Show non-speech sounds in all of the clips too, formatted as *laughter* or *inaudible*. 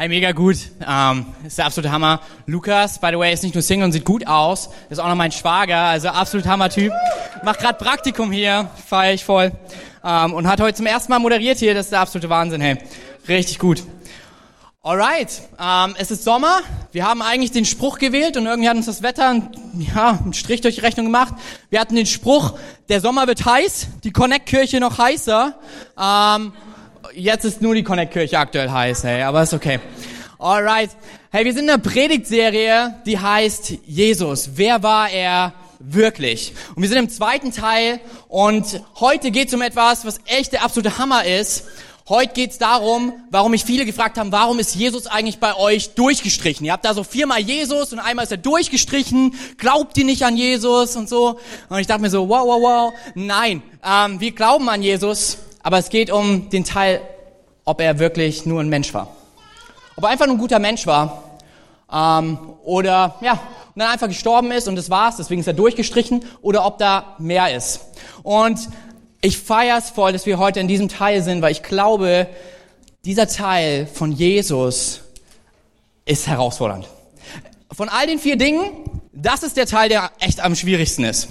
Hey, mega gut. Ähm, ist der absolute Hammer. Lukas, by the way, ist nicht nur Single und sieht gut aus, ist auch noch mein Schwager, also absolut Hammer-Typ. Macht gerade Praktikum hier, feier ich voll. Ähm, und hat heute zum ersten Mal moderiert hier, das ist der absolute Wahnsinn, hey. Richtig gut. Alright, ähm, es ist Sommer. Wir haben eigentlich den Spruch gewählt und irgendwie hat uns das Wetter ein, ja, einen Strich durch die Rechnung gemacht. Wir hatten den Spruch, der Sommer wird heiß, die Connect-Kirche noch heißer. Ähm, jetzt ist nur die Connect-Kirche aktuell heiß, hey, aber ist okay. Alright. Hey, wir sind in einer Predigtserie, die heißt Jesus. Wer war er wirklich? Und wir sind im zweiten Teil und heute geht es um etwas, was echt der absolute Hammer ist. Heute geht es darum, warum mich viele gefragt haben, warum ist Jesus eigentlich bei euch durchgestrichen? Ihr habt da so viermal Jesus und einmal ist er durchgestrichen. Glaubt ihr nicht an Jesus und so? Und ich dachte mir so, wow, wow, wow. Nein, ähm, wir glauben an Jesus, aber es geht um den Teil, ob er wirklich nur ein Mensch war. Ob er einfach nur ein guter Mensch war ähm, oder ja, und dann einfach gestorben ist und das war's, deswegen ist er durchgestrichen, oder ob da mehr ist. Und ich feier's voll, dass wir heute in diesem Teil sind, weil ich glaube, dieser Teil von Jesus ist herausfordernd. Von all den vier Dingen, das ist der Teil, der echt am schwierigsten ist.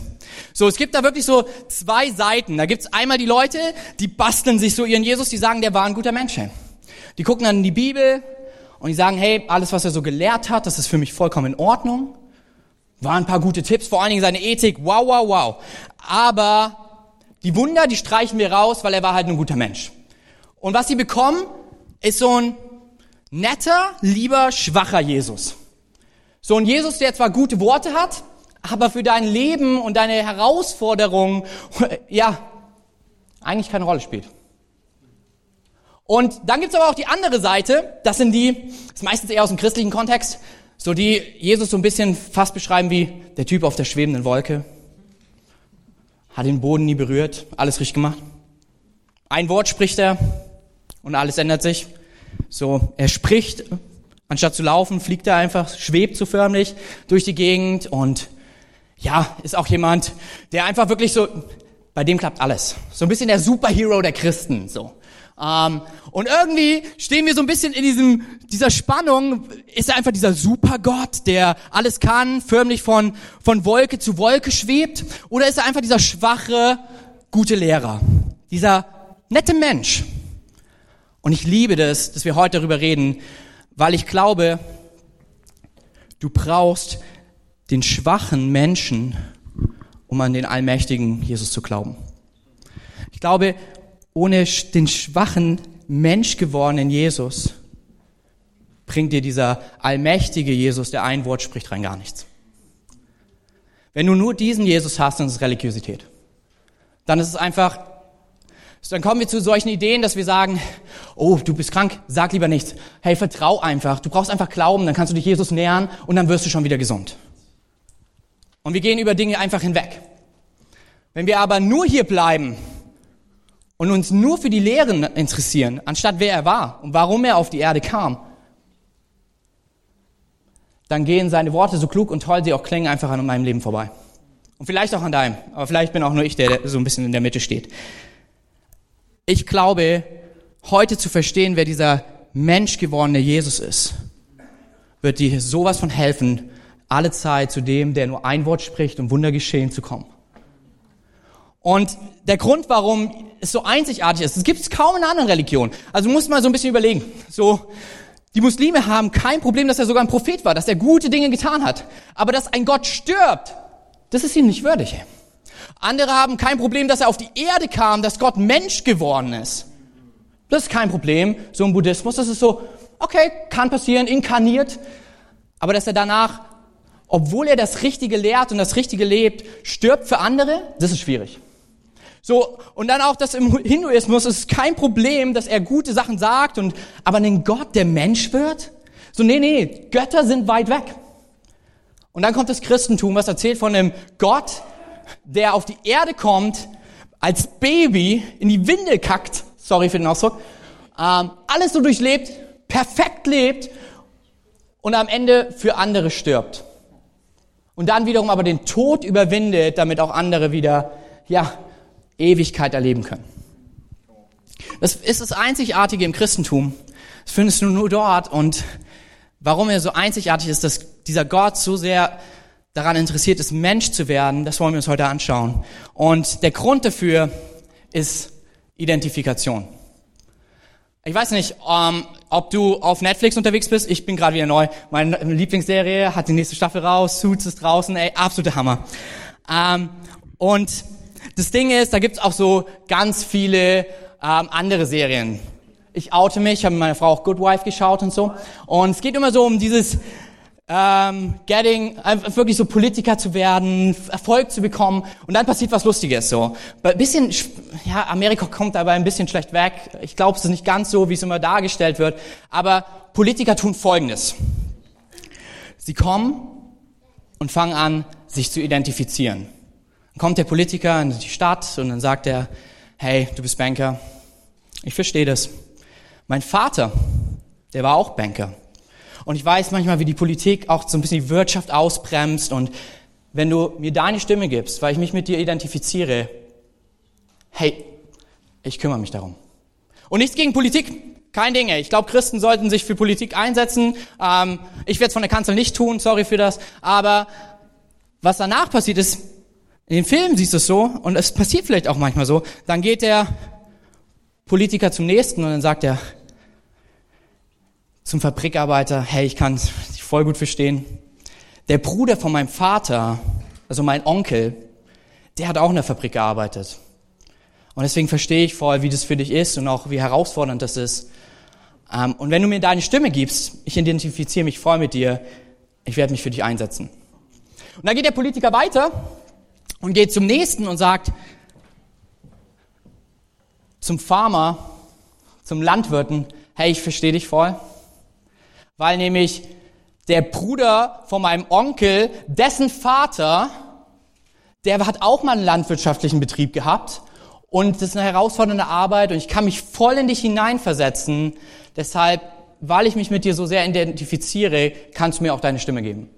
So, es gibt da wirklich so zwei Seiten. Da gibt's einmal die Leute, die basteln sich so ihren Jesus, die sagen, der war ein guter Mensch. Die gucken dann in die Bibel und die sagen, hey, alles, was er so gelehrt hat, das ist für mich vollkommen in Ordnung. Waren ein paar gute Tipps, vor allen Dingen seine Ethik, wow, wow, wow. Aber die Wunder, die streichen wir raus, weil er war halt ein guter Mensch. Und was sie bekommen, ist so ein netter, lieber, schwacher Jesus. So ein Jesus, der zwar gute Worte hat, aber für dein Leben und deine Herausforderungen, *laughs* ja, eigentlich keine Rolle spielt. Und dann gibt's aber auch die andere Seite, das sind die, das ist meistens eher aus dem christlichen Kontext, so die Jesus so ein bisschen fast beschreiben wie der Typ auf der schwebenden Wolke. Hat den Boden nie berührt, alles richtig gemacht. Ein Wort spricht er und alles ändert sich. So, er spricht, anstatt zu laufen, fliegt er einfach, schwebt so förmlich durch die Gegend und ja, ist auch jemand, der einfach wirklich so, bei dem klappt alles. So ein bisschen der Superhero der Christen, so. Ähm, und irgendwie stehen wir so ein bisschen in diesem, dieser Spannung. Ist er einfach dieser Supergott, der alles kann, förmlich von, von Wolke zu Wolke schwebt? Oder ist er einfach dieser schwache, gute Lehrer? Dieser nette Mensch? Und ich liebe das, dass wir heute darüber reden, weil ich glaube, du brauchst den schwachen Menschen, um an den allmächtigen Jesus zu glauben. Ich glaube, ohne den schwachen Mensch gewordenen Jesus bringt dir dieser allmächtige Jesus, der ein Wort spricht, rein gar nichts. Wenn du nur diesen Jesus hast, dann ist es Religiosität. Dann ist es einfach, dann kommen wir zu solchen Ideen, dass wir sagen, oh, du bist krank, sag lieber nichts. Hey, vertrau einfach. Du brauchst einfach Glauben, dann kannst du dich Jesus nähern und dann wirst du schon wieder gesund. Und wir gehen über Dinge einfach hinweg. Wenn wir aber nur hier bleiben und uns nur für die Lehren interessieren, anstatt wer er war und warum er auf die Erde kam, dann gehen seine Worte, so klug und toll sie auch klingen, einfach an meinem Leben vorbei. Und vielleicht auch an deinem, aber vielleicht bin auch nur ich, der so ein bisschen in der Mitte steht. Ich glaube, heute zu verstehen, wer dieser menschgewordene Jesus ist, wird dir sowas von helfen, alle Zeit zu dem, der nur ein Wort spricht, um Wunder geschehen zu kommen. Und der Grund, warum es so einzigartig ist, es gibt es kaum in anderen Religion. Also du musst mal so ein bisschen überlegen. So, die Muslime haben kein Problem, dass er sogar ein Prophet war, dass er gute Dinge getan hat. Aber dass ein Gott stirbt, das ist ihm nicht würdig. Andere haben kein Problem, dass er auf die Erde kam, dass Gott Mensch geworden ist. Das ist kein Problem. So im Buddhismus, das ist so, okay, kann passieren, inkarniert. Aber dass er danach obwohl er das Richtige lehrt und das Richtige lebt, stirbt für andere, das ist schwierig. So, und dann auch das im Hinduismus ist kein Problem, dass er gute Sachen sagt und, aber ein Gott, der Mensch wird? So, nee, nee, Götter sind weit weg. Und dann kommt das Christentum, was erzählt von einem Gott, der auf die Erde kommt, als Baby in die Windel kackt, sorry für den Ausdruck, ähm, alles so durchlebt, perfekt lebt und am Ende für andere stirbt und dann wiederum aber den Tod überwindet, damit auch andere wieder, ja, Ewigkeit erleben können. Das ist das Einzigartige im Christentum. Das findest du nur dort. Und warum er so einzigartig ist, dass dieser Gott so sehr daran interessiert ist, Mensch zu werden, das wollen wir uns heute anschauen. Und der Grund dafür ist Identifikation. Ich weiß nicht, ähm, ob du auf Netflix unterwegs bist. Ich bin gerade wieder neu. Meine Lieblingsserie hat die nächste Staffel raus. Suits ist draußen. Ey, absoluter Hammer. Ähm, und das Ding ist, da gibt's auch so ganz viele ähm, andere Serien. Ich oute mich, habe mit meiner Frau auch Good Wife geschaut und so. Und es geht immer so um dieses ähm, getting, wirklich so Politiker zu werden, Erfolg zu bekommen und dann passiert was Lustiges so. Ein bisschen, ja, Amerika kommt dabei ein bisschen schlecht weg. Ich glaube, es ist nicht ganz so, wie es immer dargestellt wird. Aber Politiker tun Folgendes. Sie kommen und fangen an, sich zu identifizieren. Dann kommt der Politiker in die Stadt und dann sagt er, hey, du bist Banker. Ich verstehe das. Mein Vater, der war auch Banker. Und ich weiß manchmal, wie die Politik auch so ein bisschen die Wirtschaft ausbremst. Und wenn du mir deine Stimme gibst, weil ich mich mit dir identifiziere, hey, ich kümmere mich darum. Und nichts gegen Politik, kein Ding. Ich glaube, Christen sollten sich für Politik einsetzen. Ähm, ich werde es von der Kanzel nicht tun, sorry für das. Aber was danach passiert ist, in den Filmen siehst du es so, und es passiert vielleicht auch manchmal so, dann geht der Politiker zum nächsten und dann sagt er, zum Fabrikarbeiter, hey, ich kann dich voll gut verstehen. Der Bruder von meinem Vater, also mein Onkel, der hat auch in der Fabrik gearbeitet. Und deswegen verstehe ich voll, wie das für dich ist und auch wie herausfordernd das ist. Ähm, und wenn du mir deine Stimme gibst, ich identifiziere mich voll mit dir, ich werde mich für dich einsetzen. Und dann geht der Politiker weiter und geht zum nächsten und sagt, zum Farmer, zum Landwirten, hey, ich verstehe dich voll weil nämlich der Bruder von meinem Onkel, dessen Vater, der hat auch mal einen landwirtschaftlichen Betrieb gehabt und das ist eine herausfordernde Arbeit und ich kann mich voll in dich hineinversetzen. Deshalb, weil ich mich mit dir so sehr identifiziere, kannst du mir auch deine Stimme geben.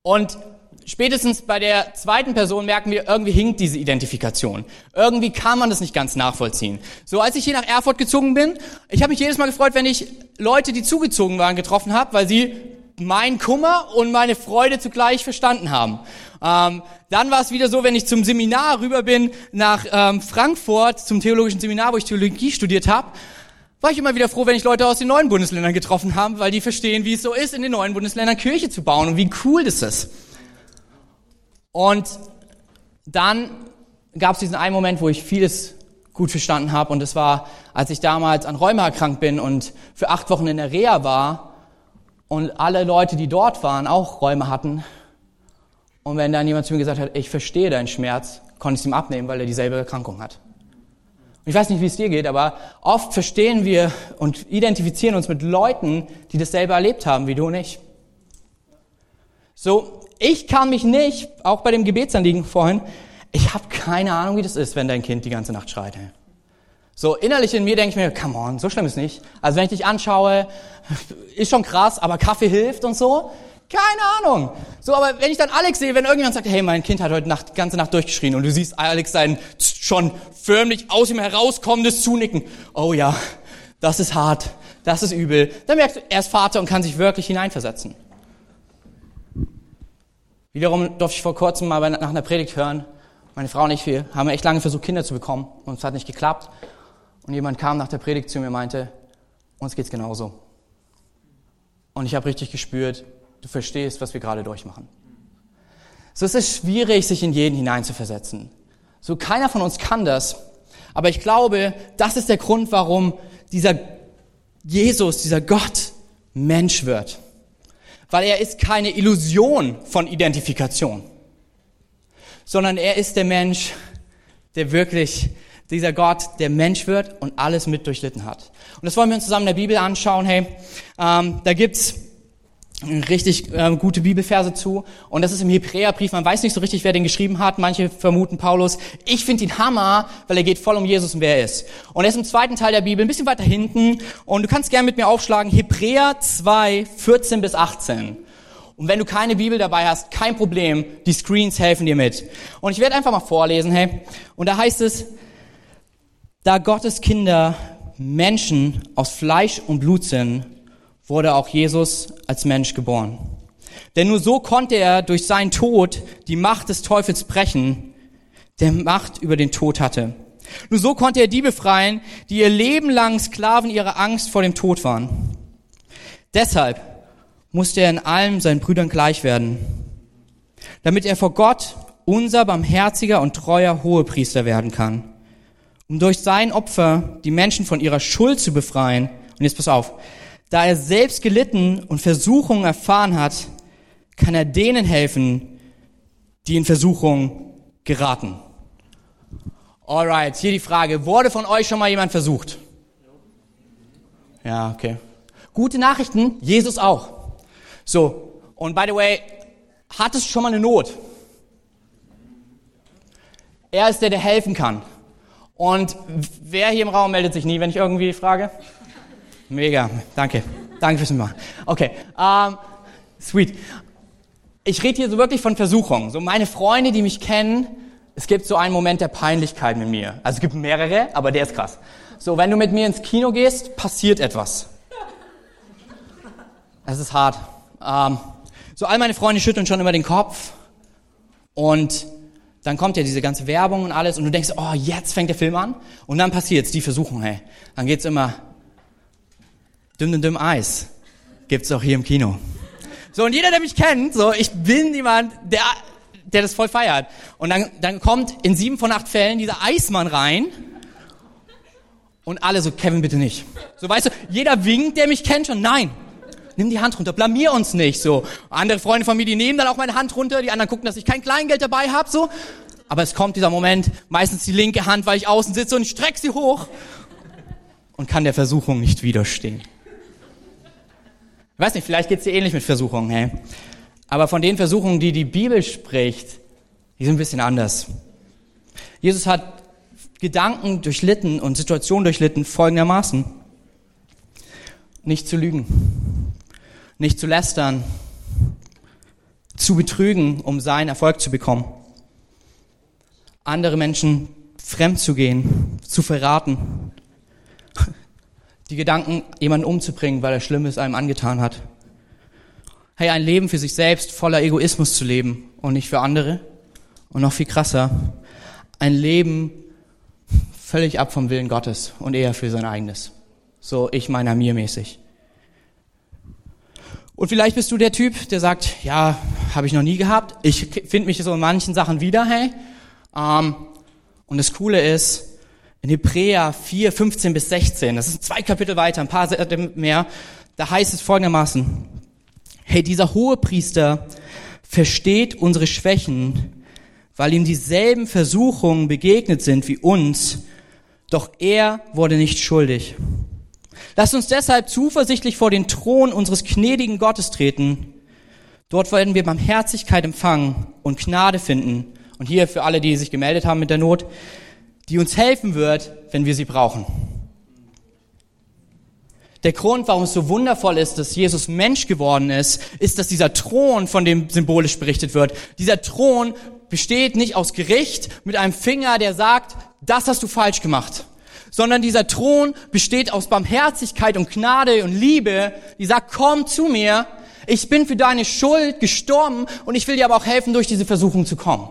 Und spätestens bei der zweiten Person merken wir, irgendwie hinkt diese Identifikation. Irgendwie kann man das nicht ganz nachvollziehen. So, als ich hier nach Erfurt gezogen bin, ich habe mich jedes Mal gefreut, wenn ich Leute, die zugezogen waren, getroffen habe, weil sie mein Kummer und meine Freude zugleich verstanden haben. Ähm, dann war es wieder so, wenn ich zum Seminar rüber bin nach ähm, Frankfurt, zum theologischen Seminar, wo ich Theologie studiert habe, war ich immer wieder froh, wenn ich Leute aus den neuen Bundesländern getroffen habe, weil die verstehen, wie es so ist, in den neuen Bundesländern Kirche zu bauen und wie cool das ist. Und dann gab es diesen einen Moment, wo ich vieles gut verstanden habe und das war, als ich damals an Rheuma erkrankt bin und für acht Wochen in der Reha war und alle Leute, die dort waren, auch Räume hatten. Und wenn dann jemand zu mir gesagt hat, ich verstehe deinen Schmerz, konnte ich es ihm abnehmen, weil er dieselbe Erkrankung hat. Und ich weiß nicht, wie es dir geht, aber oft verstehen wir und identifizieren uns mit Leuten, die dasselbe erlebt haben wie du und ich. So, ich kann mich nicht, auch bei dem Gebetsanliegen vorhin, ich habe keine Ahnung, wie das ist, wenn dein Kind die ganze Nacht schreit. So innerlich in mir denke ich mir, come on, so schlimm ist nicht. Also wenn ich dich anschaue, *laughs* ist schon krass, aber Kaffee hilft und so. Keine Ahnung. So, aber wenn ich dann Alex sehe, wenn irgendjemand sagt, hey, mein Kind hat heute Nacht, ganze Nacht durchgeschrien und du siehst Alex sein schon förmlich aus ihm herauskommendes Zunicken. Oh ja, das ist hart, das ist übel. Dann merkst du, er ist Vater und kann sich wirklich hineinversetzen. Wiederum durfte ich vor kurzem mal nach einer Predigt hören. Meine Frau und ich, wir haben echt lange versucht, Kinder zu bekommen und es hat nicht geklappt. Und jemand kam nach der Predigt zu mir und meinte, uns geht's genauso. Und ich habe richtig gespürt, du verstehst, was wir gerade durchmachen. So es ist schwierig, sich in jeden hineinzuversetzen. So keiner von uns kann das. Aber ich glaube, das ist der Grund, warum dieser Jesus, dieser Gott Mensch wird weil er ist keine Illusion von Identifikation, sondern er ist der Mensch, der wirklich dieser Gott, der Mensch wird und alles mit durchlitten hat. Und das wollen wir uns zusammen in der Bibel anschauen. Hey, ähm, da gibt's richtig äh, gute Bibelverse zu. Und das ist im Hebräerbrief. Man weiß nicht so richtig, wer den geschrieben hat. Manche vermuten Paulus. Ich finde ihn Hammer, weil er geht voll um Jesus und wer er ist. Und er ist im zweiten Teil der Bibel, ein bisschen weiter hinten. Und du kannst gerne mit mir aufschlagen. Hebräer 2, 14 bis 18. Und wenn du keine Bibel dabei hast, kein Problem. Die Screens helfen dir mit. Und ich werde einfach mal vorlesen, hey. Und da heißt es, da Gottes Kinder Menschen aus Fleisch und Blut sind, wurde auch Jesus als Mensch geboren. Denn nur so konnte er durch seinen Tod die Macht des Teufels brechen, der Macht über den Tod hatte. Nur so konnte er die befreien, die ihr Leben lang Sklaven ihrer Angst vor dem Tod waren. Deshalb musste er in allem seinen Brüdern gleich werden, damit er vor Gott unser barmherziger und treuer Hohepriester werden kann, um durch sein Opfer die Menschen von ihrer Schuld zu befreien. Und jetzt pass auf, da er selbst gelitten und Versuchungen erfahren hat, kann er denen helfen, die in Versuchung geraten. Alright, hier die Frage, wurde von euch schon mal jemand versucht? Ja, okay. Gute Nachrichten, Jesus auch. So, und by the way, hattest du schon mal eine Not? Er ist der, der helfen kann. Und wer hier im Raum meldet sich nie, wenn ich irgendwie frage? Mega, danke. Danke fürs Mitmachen. Okay, ähm, sweet. Ich rede hier so wirklich von Versuchungen. So meine Freunde, die mich kennen, es gibt so einen Moment der Peinlichkeit mit mir. Also es gibt mehrere, aber der ist krass. So, wenn du mit mir ins Kino gehst, passiert etwas. Es ist hart. Ähm, so, all meine Freunde schütteln schon immer den Kopf. Und dann kommt ja diese ganze Werbung und alles. Und du denkst, oh, jetzt fängt der Film an. Und dann passiert's, die Versuchung, hey. Dann geht's immer, dünn, dünn, dünn Eis. Gibt's auch hier im Kino. So, und jeder, der mich kennt, so, ich bin jemand, der, der das voll feiert. Und dann, dann kommt in sieben von acht Fällen dieser Eismann rein. Und alle so, Kevin, bitte nicht. So, weißt du, jeder winkt, der mich kennt schon, nein. Nimm die Hand runter, blamier uns nicht, so. Andere Freunde von mir, die nehmen dann auch meine Hand runter, die anderen gucken, dass ich kein Kleingeld dabei habe, so. Aber es kommt dieser Moment, meistens die linke Hand, weil ich außen sitze und ich streck sie hoch und kann der Versuchung nicht widerstehen. Ich weiß nicht, vielleicht geht's dir ähnlich mit Versuchungen, hey. Aber von den Versuchungen, die die Bibel spricht, die sind ein bisschen anders. Jesus hat Gedanken durchlitten und Situationen durchlitten folgendermaßen. Nicht zu lügen, nicht zu lästern, zu betrügen, um seinen Erfolg zu bekommen. Andere Menschen fremd zu gehen, zu verraten, die Gedanken, jemanden umzubringen, weil er Schlimmes einem angetan hat. Hey, ein Leben für sich selbst voller Egoismus zu leben und nicht für andere. Und noch viel krasser, ein Leben völlig ab vom Willen Gottes und eher für sein eigenes. So ich meiner mir mäßig. Und vielleicht bist du der Typ, der sagt, ja, habe ich noch nie gehabt. Ich finde mich so in manchen Sachen wieder, hey. Ähm, und das Coole ist, in Hebräer 4, 15 bis 16, das sind zwei Kapitel weiter, ein paar mehr, da heißt es folgendermaßen, hey, dieser hohe Priester versteht unsere Schwächen, weil ihm dieselben Versuchungen begegnet sind wie uns, doch er wurde nicht schuldig. Lasst uns deshalb zuversichtlich vor den Thron unseres gnädigen Gottes treten. Dort werden wir Barmherzigkeit empfangen und Gnade finden. Und hier für alle, die sich gemeldet haben mit der Not, die uns helfen wird, wenn wir sie brauchen. Der Grund, warum es so wundervoll ist, dass Jesus Mensch geworden ist, ist, dass dieser Thron, von dem symbolisch berichtet wird, dieser Thron besteht nicht aus Gericht mit einem Finger, der sagt, das hast du falsch gemacht, sondern dieser Thron besteht aus Barmherzigkeit und Gnade und Liebe, die sagt, komm zu mir, ich bin für deine Schuld gestorben und ich will dir aber auch helfen, durch diese Versuchung zu kommen.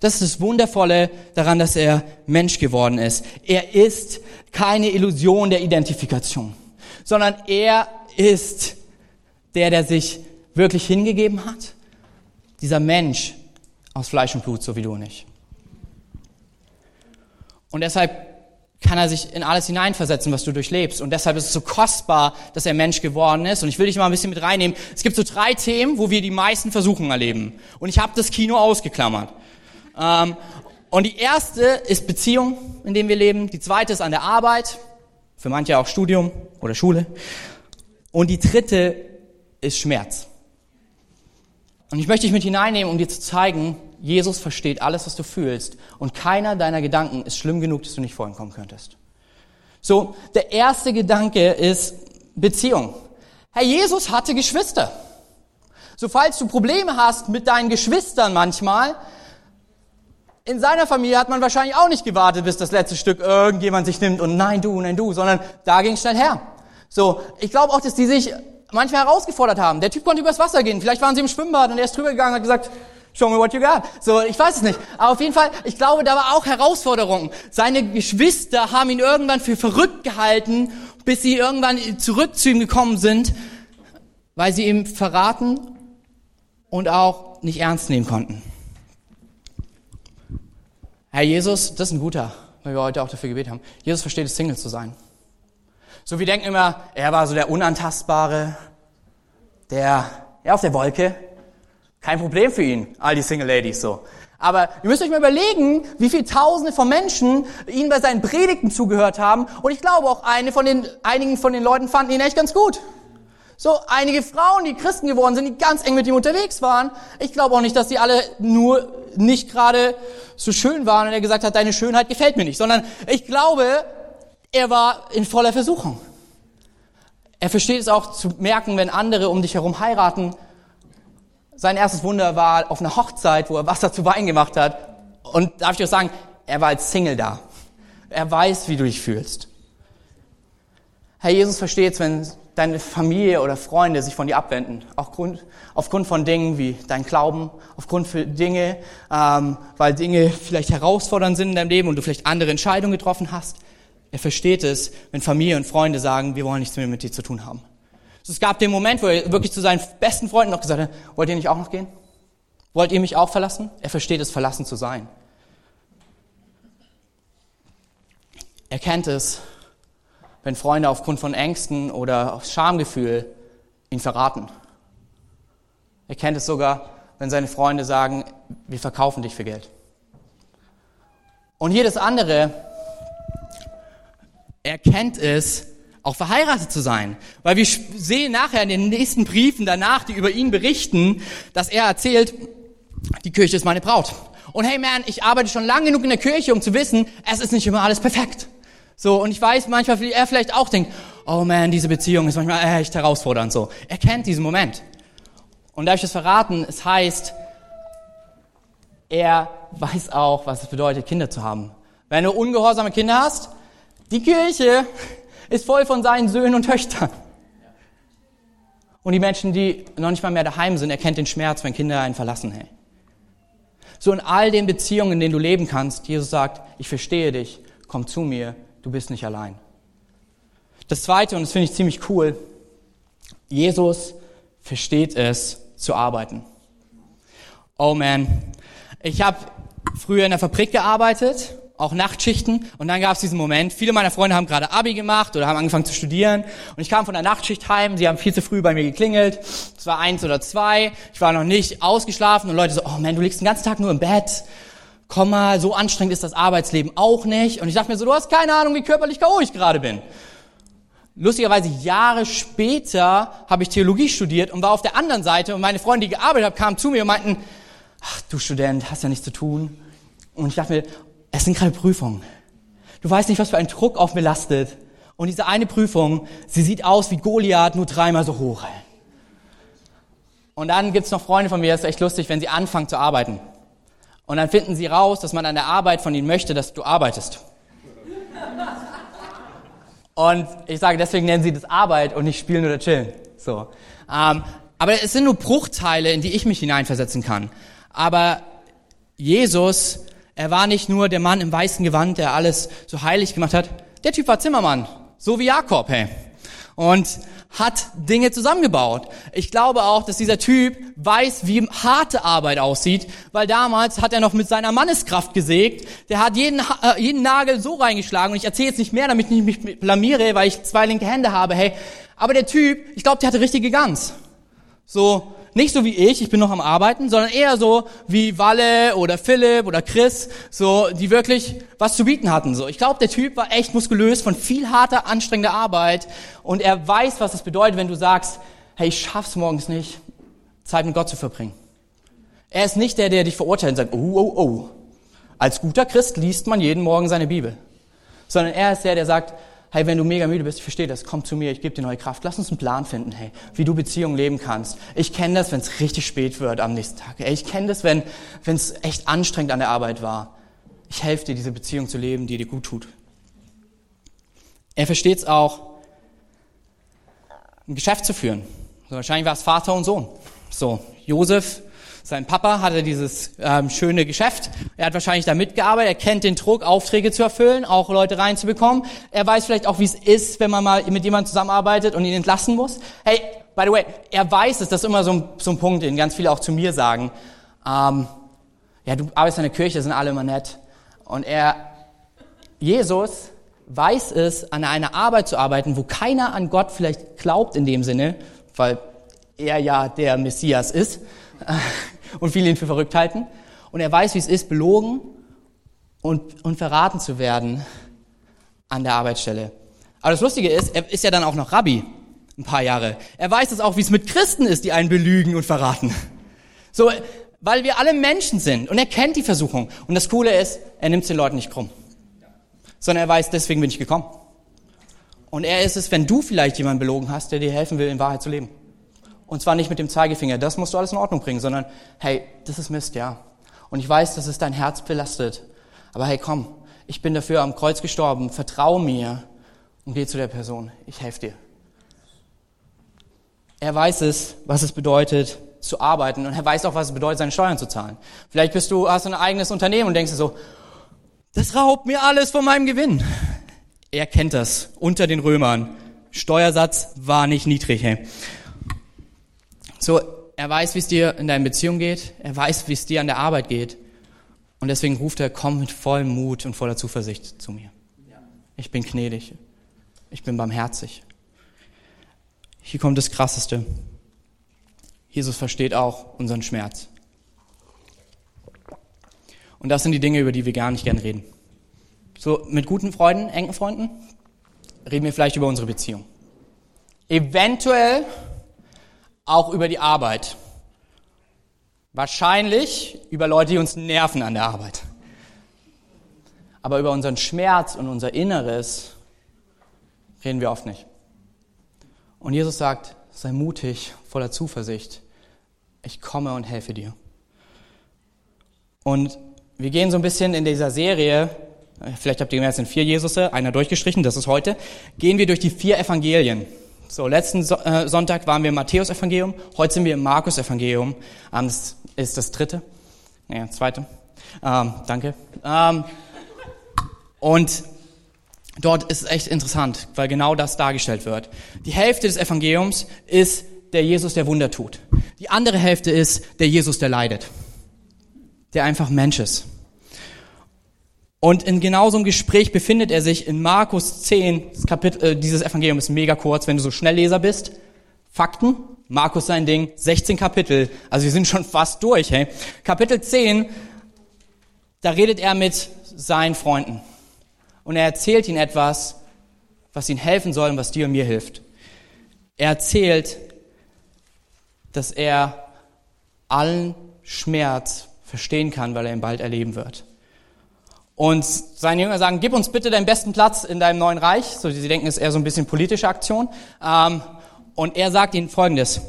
Das ist das Wundervolle daran, dass er Mensch geworden ist. Er ist keine Illusion der Identifikation, sondern er ist der, der sich wirklich hingegeben hat. Dieser Mensch aus Fleisch und Blut, so wie du und ich. Und deshalb kann er sich in alles hineinversetzen, was du durchlebst. Und deshalb ist es so kostbar, dass er Mensch geworden ist. Und ich will dich mal ein bisschen mit reinnehmen. Es gibt so drei Themen, wo wir die meisten Versuchungen erleben. Und ich habe das Kino ausgeklammert. Ähm, und die erste ist Beziehung, in dem wir leben. Die zweite ist an der Arbeit, für manche auch Studium oder Schule. Und die dritte ist Schmerz. Und ich möchte dich mit hineinnehmen, um dir zu zeigen, Jesus versteht alles, was du fühlst. Und keiner deiner Gedanken ist schlimm genug, dass du nicht vor ihm kommen könntest. So, der erste Gedanke ist Beziehung. Herr Jesus hatte Geschwister. So, falls du Probleme hast mit deinen Geschwistern manchmal, in seiner Familie hat man wahrscheinlich auch nicht gewartet, bis das letzte Stück irgendjemand sich nimmt und nein du, nein du, sondern da ging es schnell her. So, ich glaube auch, dass die sich manchmal herausgefordert haben. Der Typ konnte übers Wasser gehen. Vielleicht waren sie im Schwimmbad und er ist drüber gegangen und hat gesagt, show me what you got. So, ich weiß es nicht. Aber auf jeden Fall, ich glaube, da war auch Herausforderung. Seine Geschwister haben ihn irgendwann für verrückt gehalten, bis sie irgendwann zurück zu ihm gekommen sind, weil sie ihm verraten und auch nicht ernst nehmen konnten. Herr Jesus, das ist ein guter, weil wir heute auch dafür gebetet haben. Jesus versteht es, Single zu sein. So, wir denken immer, er war so der Unantastbare, der, ja, auf der Wolke. Kein Problem für ihn, all die Single Ladies so. Aber ihr müsst euch mal überlegen, wie viele Tausende von Menschen ihn bei seinen Predigten zugehört haben. Und ich glaube auch eine von den, einigen von den Leuten fanden ihn echt ganz gut. So, einige Frauen, die Christen geworden sind, die ganz eng mit ihm unterwegs waren. Ich glaube auch nicht, dass sie alle nur nicht gerade so schön waren und er gesagt hat, deine Schönheit gefällt mir nicht, sondern ich glaube, er war in voller Versuchung. Er versteht es auch zu merken, wenn andere um dich herum heiraten. Sein erstes Wunder war auf einer Hochzeit, wo er Wasser zu Wein gemacht hat. Und darf ich euch sagen, er war als Single da. Er weiß, wie du dich fühlst. Herr Jesus versteht es, wenn deine Familie oder Freunde sich von dir abwenden, aufgrund, aufgrund von Dingen wie dein Glauben, aufgrund von Dinge, ähm, weil Dinge vielleicht herausfordernd sind in deinem Leben und du vielleicht andere Entscheidungen getroffen hast. Er versteht es, wenn Familie und Freunde sagen, wir wollen nichts mehr mit dir zu tun haben. Es gab den Moment, wo er wirklich zu seinen besten Freunden noch gesagt hat, wollt ihr nicht auch noch gehen? Wollt ihr mich auch verlassen? Er versteht es, verlassen zu sein. Er kennt es, wenn Freunde aufgrund von Ängsten oder Schamgefühl ihn verraten. Er kennt es sogar, wenn seine Freunde sagen, wir verkaufen dich für Geld. Und jedes andere, er kennt es, auch verheiratet zu sein. Weil wir sehen nachher in den nächsten Briefen danach, die über ihn berichten, dass er erzählt, die Kirche ist meine Braut. Und hey man, ich arbeite schon lange genug in der Kirche, um zu wissen, es ist nicht immer alles perfekt. So, und ich weiß manchmal, wie er vielleicht auch denkt, oh man, diese Beziehung ist manchmal echt herausfordernd. So, er kennt diesen Moment. Und darf ich das verraten? Es heißt, er weiß auch, was es bedeutet, Kinder zu haben. Wenn du ungehorsame Kinder hast, die Kirche *laughs* ist voll von seinen Söhnen und Töchtern. Und die Menschen, die noch nicht mal mehr daheim sind, erkennt den Schmerz, wenn Kinder einen verlassen. Hey. So in all den Beziehungen, in denen du leben kannst, Jesus sagt, ich verstehe dich, komm zu mir, du bist nicht allein. Das Zweite, und das finde ich ziemlich cool, Jesus versteht es zu arbeiten. Oh man, ich habe früher in der Fabrik gearbeitet, auch Nachtschichten, und dann gab es diesen Moment, viele meiner Freunde haben gerade Abi gemacht oder haben angefangen zu studieren, und ich kam von der Nachtschicht heim, sie haben viel zu früh bei mir geklingelt, es war eins oder zwei, ich war noch nicht ausgeschlafen, und Leute so, oh man, du liegst den ganzen Tag nur im Bett, komm mal, so anstrengend ist das Arbeitsleben auch nicht. Und ich dachte mir so, du hast keine Ahnung, wie körperlich K.O. ich gerade bin. Lustigerweise Jahre später habe ich Theologie studiert und war auf der anderen Seite und meine Freunde, die gearbeitet haben, kamen zu mir und meinten, ach du Student, hast ja nichts zu tun. Und ich dachte mir, es sind gerade Prüfungen. Du weißt nicht, was für ein Druck auf mir lastet. Und diese eine Prüfung, sie sieht aus wie Goliath, nur dreimal so hoch. Und dann gibt's noch Freunde von mir, das ist echt lustig, wenn sie anfangen zu arbeiten. Und dann finden sie raus, dass man an der Arbeit von ihnen möchte, dass du arbeitest. Und ich sage, deswegen nennen sie das Arbeit und nicht Spielen oder Chillen. So. Ähm, aber es sind nur Bruchteile, in die ich mich hineinversetzen kann. Aber Jesus, er war nicht nur der Mann im weißen Gewand, der alles so heilig gemacht hat. Der Typ war Zimmermann. So wie Jakob, hey. Und hat Dinge zusammengebaut. Ich glaube auch, dass dieser Typ weiß, wie harte Arbeit aussieht, weil damals hat er noch mit seiner Manneskraft gesägt. Der hat jeden, äh, jeden Nagel so reingeschlagen und ich erzähle jetzt nicht mehr, damit ich mich blamiere, weil ich zwei linke Hände habe, hey. Aber der Typ, ich glaube, der hatte richtige Gans. So, nicht so wie ich, ich bin noch am Arbeiten, sondern eher so wie Walle oder Philipp oder Chris, so, die wirklich was zu bieten hatten, so. Ich glaube, der Typ war echt muskulös von viel harter, anstrengender Arbeit und er weiß, was es bedeutet, wenn du sagst, hey, ich schaff's morgens nicht, Zeit mit Gott zu verbringen. Er ist nicht der, der dich verurteilt und sagt, oh, oh, oh. Als guter Christ liest man jeden Morgen seine Bibel. Sondern er ist der, der sagt, hey, wenn du mega müde bist, ich verstehe das, komm zu mir, ich gebe dir neue Kraft. Lass uns einen Plan finden, hey, wie du Beziehungen leben kannst. Ich kenne das, wenn es richtig spät wird am nächsten Tag. Hey, ich kenne das, wenn es echt anstrengend an der Arbeit war. ich helfe dir, diese Beziehung zu leben, die dir gut tut. Er versteht es auch, ein Geschäft zu führen. So, wahrscheinlich war es Vater und Sohn. So, Josef, sein Papa hatte dieses ähm, schöne Geschäft. Er hat wahrscheinlich da mitgearbeitet. Er kennt den Druck, Aufträge zu erfüllen, auch Leute reinzubekommen. Er weiß vielleicht auch, wie es ist, wenn man mal mit jemandem zusammenarbeitet und ihn entlassen muss. Hey, by the way, er weiß es. Das ist immer so ein, so ein Punkt, den ganz viele auch zu mir sagen. Ähm, ja, du arbeitest in der Kirche, sind alle immer nett. Und er, Jesus, weiß es, an einer Arbeit zu arbeiten, wo keiner an Gott vielleicht glaubt in dem Sinne, weil er ja der Messias ist *laughs* und viele ihn für verrückt halten. Und er weiß, wie es ist, belogen und, und verraten zu werden an der Arbeitsstelle. Aber das Lustige ist, er ist ja dann auch noch Rabbi, ein paar Jahre. Er weiß es auch, wie es mit Christen ist, die einen belügen und verraten. So, weil wir alle Menschen sind und er kennt die Versuchung. Und das Coole ist, er nimmt den Leuten nicht krumm sondern er weiß, deswegen bin ich gekommen. Und er ist es, wenn du vielleicht jemanden belogen hast, der dir helfen will, in Wahrheit zu leben. Und zwar nicht mit dem Zeigefinger, das musst du alles in Ordnung bringen, sondern, hey, das ist Mist, ja. Und ich weiß, dass es dein Herz belastet. Aber hey, komm, ich bin dafür am Kreuz gestorben, vertrau mir und geh zu der Person. Ich helfe dir. Er weiß es, was es bedeutet, zu arbeiten und er weiß auch, was es bedeutet, seine Steuern zu zahlen. Vielleicht bist du, hast du ein eigenes Unternehmen und denkst dir so, das raubt mir alles von meinem Gewinn. Er kennt das unter den Römern. Steuersatz war nicht niedrig. Hey. So, er weiß, wie es dir in deiner Beziehung geht. Er weiß, wie es dir an der Arbeit geht. Und deswegen ruft er, komm mit vollem Mut und voller Zuversicht zu mir. Ich bin gnädig. Ich bin barmherzig. Hier kommt das Krasseste. Jesus versteht auch unseren Schmerz. Und das sind die Dinge, über die wir gar nicht gern reden. So mit guten Freunden, engen Freunden, reden wir vielleicht über unsere Beziehung. Eventuell auch über die Arbeit. Wahrscheinlich über Leute, die uns nerven an der Arbeit. Aber über unseren Schmerz und unser Inneres reden wir oft nicht. Und Jesus sagt, sei mutig, voller Zuversicht. Ich komme und helfe dir. Und wir gehen so ein bisschen in dieser Serie, vielleicht habt ihr gemerkt, es sind vier Jesusse, einer durchgestrichen, das ist heute, gehen wir durch die vier Evangelien. So, letzten äh, Sonntag waren wir im Matthäus-Evangelium, heute sind wir im Markus-Evangelium. Ähm, das ist das dritte, ja, zweite. Ähm, danke. Ähm, und dort ist es echt interessant, weil genau das dargestellt wird. Die Hälfte des Evangeliums ist der Jesus, der Wunder tut. Die andere Hälfte ist der Jesus, der leidet der einfach Mensch ist. Und in genau so einem Gespräch befindet er sich in Markus 10, das Kapitel, äh, dieses Evangelium ist mega kurz, wenn du so Schnellleser bist. Fakten, Markus sein Ding, 16 Kapitel, also wir sind schon fast durch. Hey. Kapitel 10, da redet er mit seinen Freunden. Und er erzählt ihnen etwas, was ihnen helfen soll und was dir und mir hilft. Er erzählt, dass er allen Schmerz verstehen kann, weil er ihn bald erleben wird. Und seine Jünger sagen, gib uns bitte deinen besten Platz in deinem neuen Reich. So, sie denken, es ist eher so ein bisschen politische Aktion. Ähm, und er sagt ihnen Folgendes.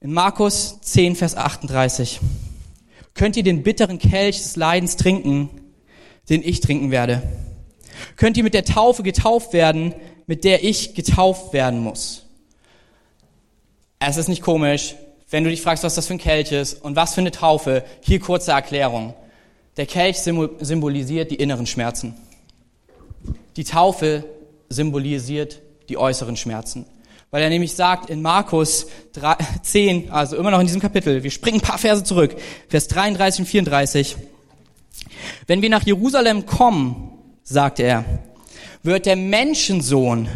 In Markus 10, Vers 38. Könnt ihr den bitteren Kelch des Leidens trinken, den ich trinken werde? Könnt ihr mit der Taufe getauft werden, mit der ich getauft werden muss? Es ist nicht komisch, wenn du dich fragst, was das für ein Kelch ist und was für eine Taufe, hier kurze Erklärung. Der Kelch symbolisiert die inneren Schmerzen. Die Taufe symbolisiert die äußeren Schmerzen. Weil er nämlich sagt in Markus 10, *laughs* also immer noch in diesem Kapitel, wir springen ein paar Verse zurück, Vers 33 und 34. Wenn wir nach Jerusalem kommen, sagte er, wird der Menschensohn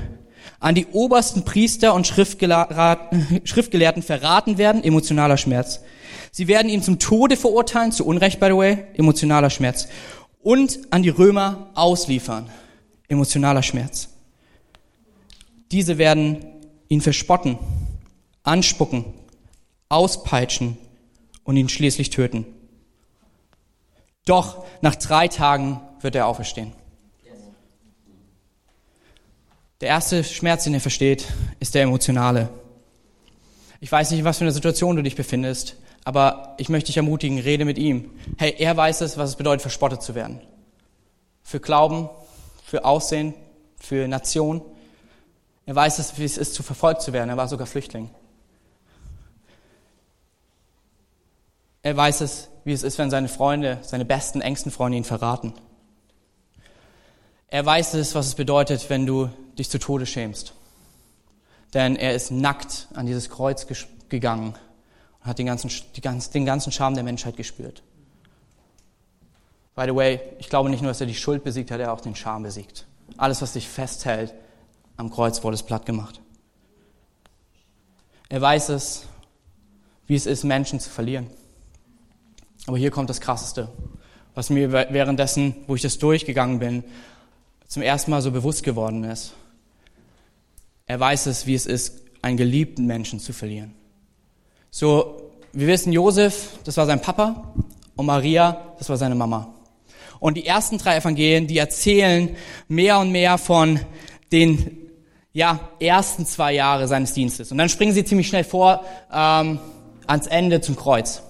an die obersten Priester und Schriftgelehrten verraten werden, emotionaler Schmerz. Sie werden ihn zum Tode verurteilen, zu Unrecht, by the way, emotionaler Schmerz. Und an die Römer ausliefern, emotionaler Schmerz. Diese werden ihn verspotten, anspucken, auspeitschen und ihn schließlich töten. Doch nach drei Tagen wird er auferstehen. Der erste Schmerz, den er versteht, ist der emotionale. Ich weiß nicht, in was für einer Situation du dich befindest, aber ich möchte dich ermutigen, rede mit ihm. Hey, er weiß es, was es bedeutet, verspottet zu werden. für Glauben, für Aussehen, für Nation. Er weiß es, wie es ist, zu verfolgt zu werden. Er war sogar Flüchtling. Er weiß es, wie es ist, wenn seine Freunde, seine besten, engsten Freunde ihn verraten. Er weiß es, was es bedeutet, wenn du dich zu Tode schämst. Denn er ist nackt an dieses Kreuz gegangen und hat den ganzen, den ganzen Charme der Menschheit gespürt. By the way, ich glaube nicht nur, dass er die Schuld besiegt hat, er hat auch den Charme besiegt. Alles, was dich festhält, am Kreuz wurde es platt gemacht. Er weiß es, wie es ist, Menschen zu verlieren. Aber hier kommt das Krasseste, was mir währenddessen, wo ich das durchgegangen bin, zum ersten Mal so bewusst geworden ist. Er weiß es, wie es ist, einen geliebten Menschen zu verlieren. So, wir wissen, Josef, das war sein Papa, und Maria, das war seine Mama. Und die ersten drei Evangelien, die erzählen mehr und mehr von den ja, ersten zwei Jahre seines Dienstes. Und dann springen sie ziemlich schnell vor ähm, ans Ende zum Kreuz.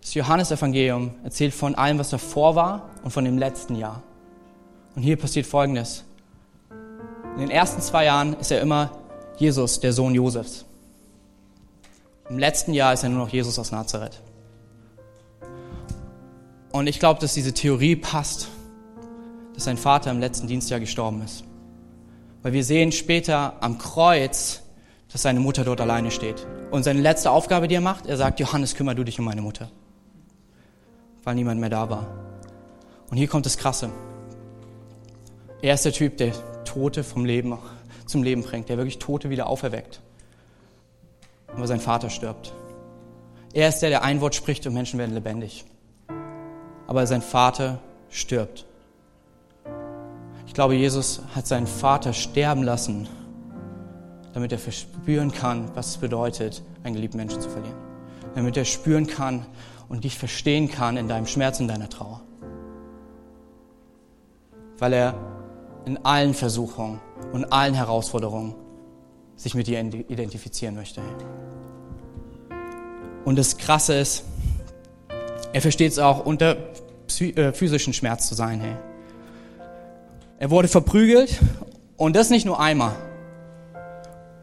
Das Johannesevangelium erzählt von allem, was davor war und von dem letzten Jahr. Und hier passiert Folgendes. In den ersten zwei Jahren ist er immer Jesus, der Sohn Josefs. Im letzten Jahr ist er nur noch Jesus aus Nazareth. Und ich glaube, dass diese Theorie passt, dass sein Vater im letzten Dienstjahr gestorben ist. Weil wir sehen später am Kreuz, dass seine Mutter dort alleine steht. Und seine letzte Aufgabe, die er macht, er sagt, Johannes, kümmere du dich um meine Mutter. Weil niemand mehr da war. Und hier kommt das Krasse. Er ist der Typ, der Tote vom Leben zum Leben bringt, der wirklich Tote wieder auferweckt. Aber sein Vater stirbt. Er ist der, der ein Wort spricht und Menschen werden lebendig aber sein Vater stirbt. Ich glaube, Jesus hat seinen Vater sterben lassen, damit er verspüren kann, was es bedeutet, einen geliebten Menschen zu verlieren. Damit er spüren kann und dich verstehen kann in deinem Schmerz und deiner Trauer. Weil er in allen Versuchungen und allen Herausforderungen sich mit dir identifizieren möchte. Und das Krasse ist, er versteht es auch unter äh, physischen Schmerz zu sein. Hey. Er wurde verprügelt und das nicht nur einmal.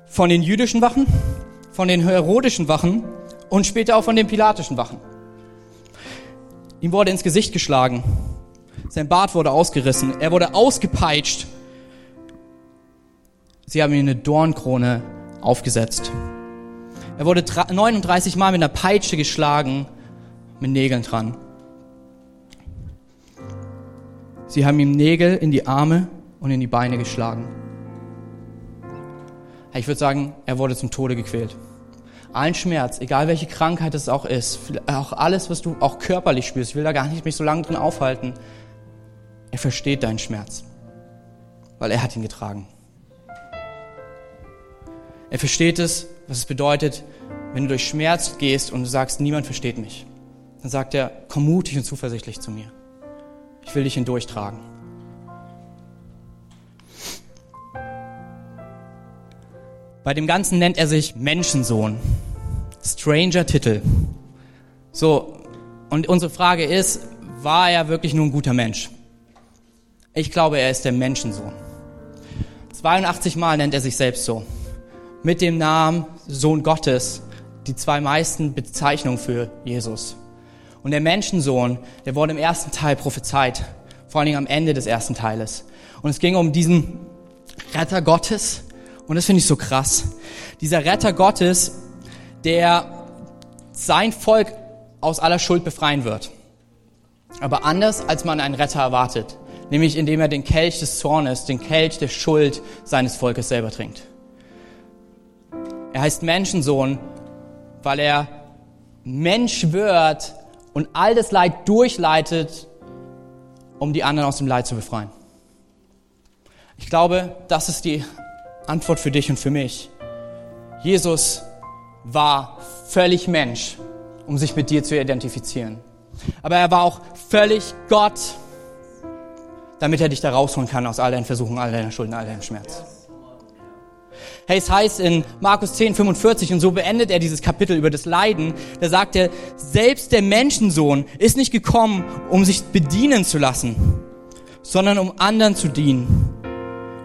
Von den jüdischen Wachen, von den herodischen Wachen und später auch von den pilatischen Wachen. Ihm wurde ins Gesicht geschlagen. Sein Bart wurde ausgerissen. Er wurde ausgepeitscht. Sie haben ihm eine Dornkrone aufgesetzt. Er wurde 39 Mal mit einer Peitsche geschlagen mit Nägeln dran. Sie haben ihm Nägel in die Arme und in die Beine geschlagen. Ich würde sagen, er wurde zum Tode gequält. Allen Schmerz, egal welche Krankheit es auch ist, auch alles, was du auch körperlich spürst, ich will da gar nicht mich so lange drin aufhalten, er versteht deinen Schmerz, weil er hat ihn getragen. Er versteht es, was es bedeutet, wenn du durch Schmerz gehst und du sagst, niemand versteht mich dann sagt er, komm mutig und zuversichtlich zu mir. Ich will dich hindurchtragen. Bei dem Ganzen nennt er sich Menschensohn. Stranger Titel. So, und unsere Frage ist, war er wirklich nur ein guter Mensch? Ich glaube, er ist der Menschensohn. 82 Mal nennt er sich selbst so. Mit dem Namen Sohn Gottes, die zwei meisten Bezeichnungen für Jesus. Und der Menschensohn, der wurde im ersten Teil prophezeit, vor allen Dingen am Ende des ersten Teiles. Und es ging um diesen Retter Gottes. Und das finde ich so krass. Dieser Retter Gottes, der sein Volk aus aller Schuld befreien wird. Aber anders, als man einen Retter erwartet. Nämlich indem er den Kelch des Zornes, den Kelch der Schuld seines Volkes selber trinkt. Er heißt Menschensohn, weil er Mensch wird und all das Leid durchleitet, um die anderen aus dem Leid zu befreien. Ich glaube, das ist die Antwort für dich und für mich. Jesus war völlig Mensch, um sich mit dir zu identifizieren. Aber er war auch völlig Gott, damit er dich da rausholen kann aus all deinen Versuchen, all deiner Schulden, all deinem Schmerz. Hey, es heißt in Markus 10, 45 und so beendet er dieses Kapitel über das Leiden. Da sagt er, selbst der Menschensohn ist nicht gekommen, um sich bedienen zu lassen, sondern um anderen zu dienen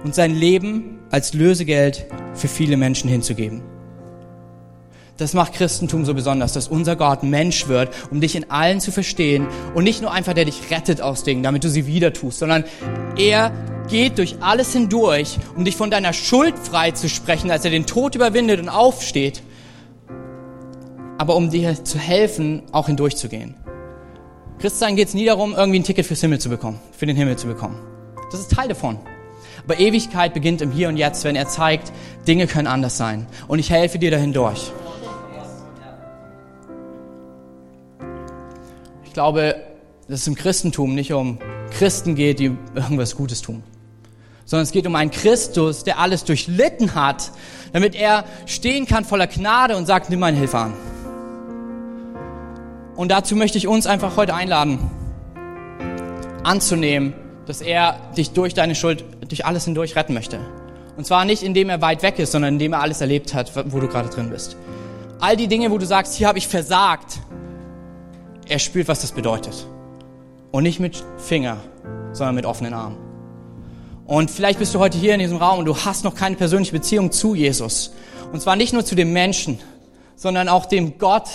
und sein Leben als Lösegeld für viele Menschen hinzugeben. Das macht Christentum so besonders, dass unser Gott Mensch wird, um dich in allen zu verstehen und nicht nur einfach, der dich rettet aus Dingen, damit du sie wieder tust, sondern er geht durch alles hindurch, um dich von deiner Schuld frei zu sprechen, als er den Tod überwindet und aufsteht, aber um dir zu helfen, auch hindurchzugehen. Christsein geht es nie darum, irgendwie ein Ticket fürs Himmel zu bekommen, für den Himmel zu bekommen. Das ist Teil davon. Aber Ewigkeit beginnt im Hier und Jetzt, wenn er zeigt, Dinge können anders sein. Und ich helfe dir dahin durch. Glaube, dass es im Christentum nicht um Christen geht, die irgendwas Gutes tun, sondern es geht um einen Christus, der alles durchlitten hat, damit er stehen kann voller Gnade und sagt, nimm meine Hilfe an. Und dazu möchte ich uns einfach heute einladen, anzunehmen, dass er dich durch deine Schuld, durch alles hindurch retten möchte. Und zwar nicht, indem er weit weg ist, sondern indem er alles erlebt hat, wo du gerade drin bist. All die Dinge, wo du sagst, hier habe ich versagt, er spürt, was das bedeutet. Und nicht mit Finger, sondern mit offenen Armen. Und vielleicht bist du heute hier in diesem Raum und du hast noch keine persönliche Beziehung zu Jesus. Und zwar nicht nur zu dem Menschen, sondern auch dem Gott,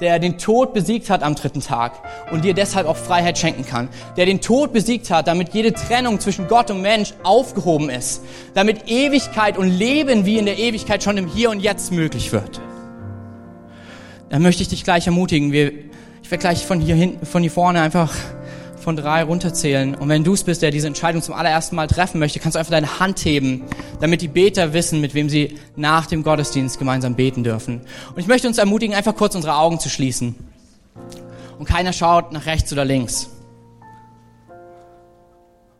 der den Tod besiegt hat am dritten Tag und dir deshalb auch Freiheit schenken kann. Der den Tod besiegt hat, damit jede Trennung zwischen Gott und Mensch aufgehoben ist. Damit Ewigkeit und Leben wie in der Ewigkeit schon im Hier und Jetzt möglich wird. Dann möchte ich dich gleich ermutigen. Wir werde gleich von hier hinten, von hier vorne einfach von drei runterzählen. Und wenn du es bist, der diese Entscheidung zum allerersten Mal treffen möchte, kannst du einfach deine Hand heben, damit die Beter wissen, mit wem sie nach dem Gottesdienst gemeinsam beten dürfen. Und ich möchte uns ermutigen, einfach kurz unsere Augen zu schließen. Und keiner schaut nach rechts oder links.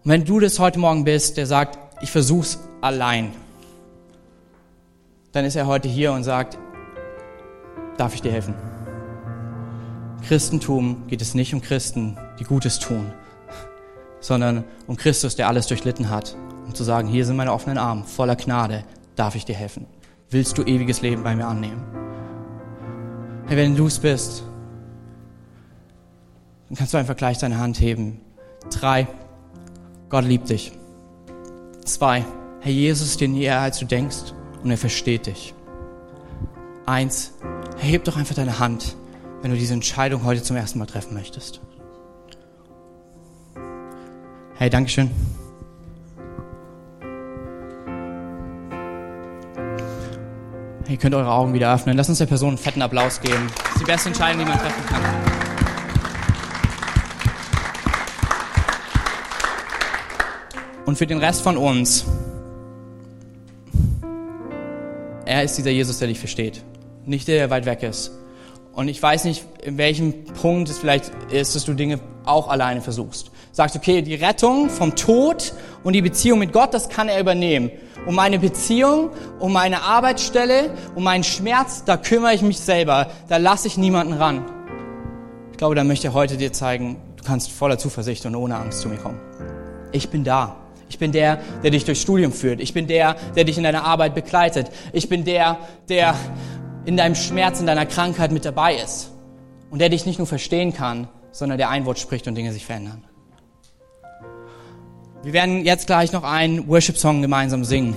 Und wenn du das heute Morgen bist, der sagt, ich versuch's allein, dann ist er heute hier und sagt, darf ich dir helfen? Christentum geht es nicht um Christen, die Gutes tun, sondern um Christus, der alles durchlitten hat, um zu sagen, hier sind meine offenen Arme, voller Gnade, darf ich dir helfen? Willst du ewiges Leben bei mir annehmen? Hey, wenn du es bist, dann kannst du einfach gleich deine Hand heben. Drei, Gott liebt dich. Zwei, Herr Jesus ist dir näher, als du denkst und er versteht dich. Eins, erheb doch einfach deine Hand wenn du diese Entscheidung heute zum ersten Mal treffen möchtest. Hey, Dankeschön. Ihr könnt eure Augen wieder öffnen. Lasst uns der Person einen fetten Applaus geben. Das ist die beste Entscheidung, die man treffen kann. Und für den Rest von uns, er ist dieser Jesus, der dich versteht. Nicht der, der weit weg ist, und ich weiß nicht, in welchem Punkt es vielleicht ist, dass du Dinge auch alleine versuchst. Sagst, okay, die Rettung vom Tod und die Beziehung mit Gott, das kann er übernehmen. Um meine Beziehung, um meine Arbeitsstelle, um meinen Schmerz, da kümmere ich mich selber. Da lasse ich niemanden ran. Ich glaube, da möchte er heute dir zeigen, du kannst voller Zuversicht und ohne Angst zu mir kommen. Ich bin da. Ich bin der, der dich durchs Studium führt. Ich bin der, der dich in deiner Arbeit begleitet. Ich bin der, der in deinem Schmerz, in deiner Krankheit mit dabei ist. Und der dich nicht nur verstehen kann, sondern der ein Wort spricht und Dinge sich verändern. Wir werden jetzt gleich noch einen Worship-Song gemeinsam singen.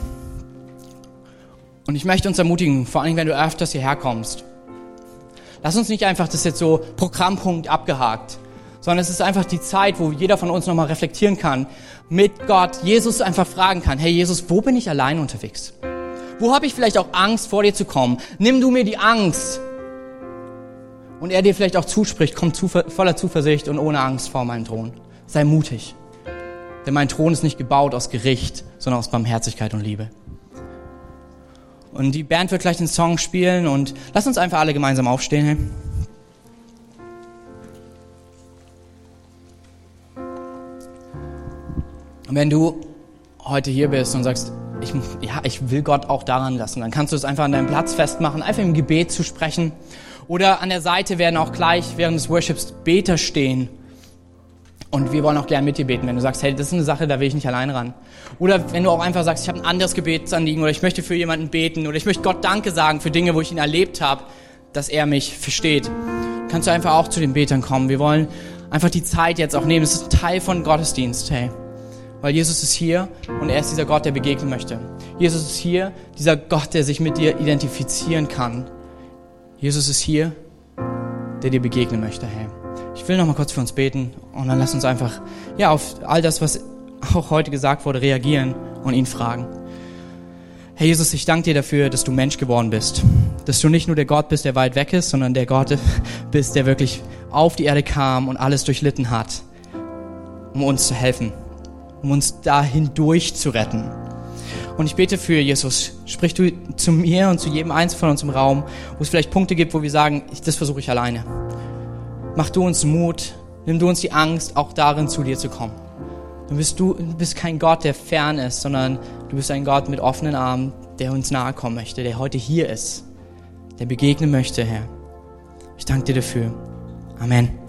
Und ich möchte uns ermutigen, vor allem wenn du öfters hierher kommst, lass uns nicht einfach das jetzt so Programmpunkt abgehakt, sondern es ist einfach die Zeit, wo jeder von uns nochmal reflektieren kann, mit Gott, Jesus einfach fragen kann, hey Jesus, wo bin ich allein unterwegs? Wo habe ich vielleicht auch Angst, vor dir zu kommen? Nimm du mir die Angst. Und er dir vielleicht auch zuspricht, komm zu, voller Zuversicht und ohne Angst vor meinem Thron. Sei mutig. Denn mein Thron ist nicht gebaut aus Gericht, sondern aus Barmherzigkeit und Liebe. Und die Band wird gleich den Song spielen und lass uns einfach alle gemeinsam aufstehen. Hey. Und wenn du heute hier bist und sagst, ich, ja, ich will Gott auch daran lassen. Dann kannst du es einfach an deinem Platz festmachen, einfach im Gebet zu sprechen. Oder an der Seite werden auch gleich während des Worships Beter stehen Und wir wollen auch gerne mit dir beten, wenn du sagst, hey, das ist eine Sache, da will ich nicht allein ran. Oder wenn du auch einfach sagst, ich habe ein anderes Gebetsanliegen oder ich möchte für jemanden beten oder ich möchte Gott Danke sagen für Dinge, wo ich ihn erlebt habe, dass er mich versteht. Kannst du einfach auch zu den Betern kommen. Wir wollen einfach die Zeit jetzt auch nehmen. Das ist ein Teil von Gottesdienst, hey. Weil Jesus ist hier und er ist dieser Gott, der begegnen möchte. Jesus ist hier, dieser Gott, der sich mit dir identifizieren kann. Jesus ist hier, der dir begegnen möchte, hey. Ich will noch mal kurz für uns beten und dann lass uns einfach ja auf all das, was auch heute gesagt wurde, reagieren und ihn fragen. Herr Jesus, ich danke dir dafür, dass du Mensch geworden bist. Dass du nicht nur der Gott bist, der weit weg ist, sondern der Gott *laughs* bist, der wirklich auf die Erde kam und alles durchlitten hat, um uns zu helfen, um uns dahin durchzuretten. Und ich bete für Jesus, sprich du zu mir und zu jedem Einzelnen von uns im Raum, wo es vielleicht Punkte gibt, wo wir sagen, das versuche ich alleine. Mach du uns Mut, nimm du uns die Angst, auch darin zu dir zu kommen. Du bist, du bist kein Gott, der fern ist, sondern du bist ein Gott mit offenen Armen, der uns nahe kommen möchte, der heute hier ist, der begegnen möchte, Herr. Ich danke dir dafür. Amen.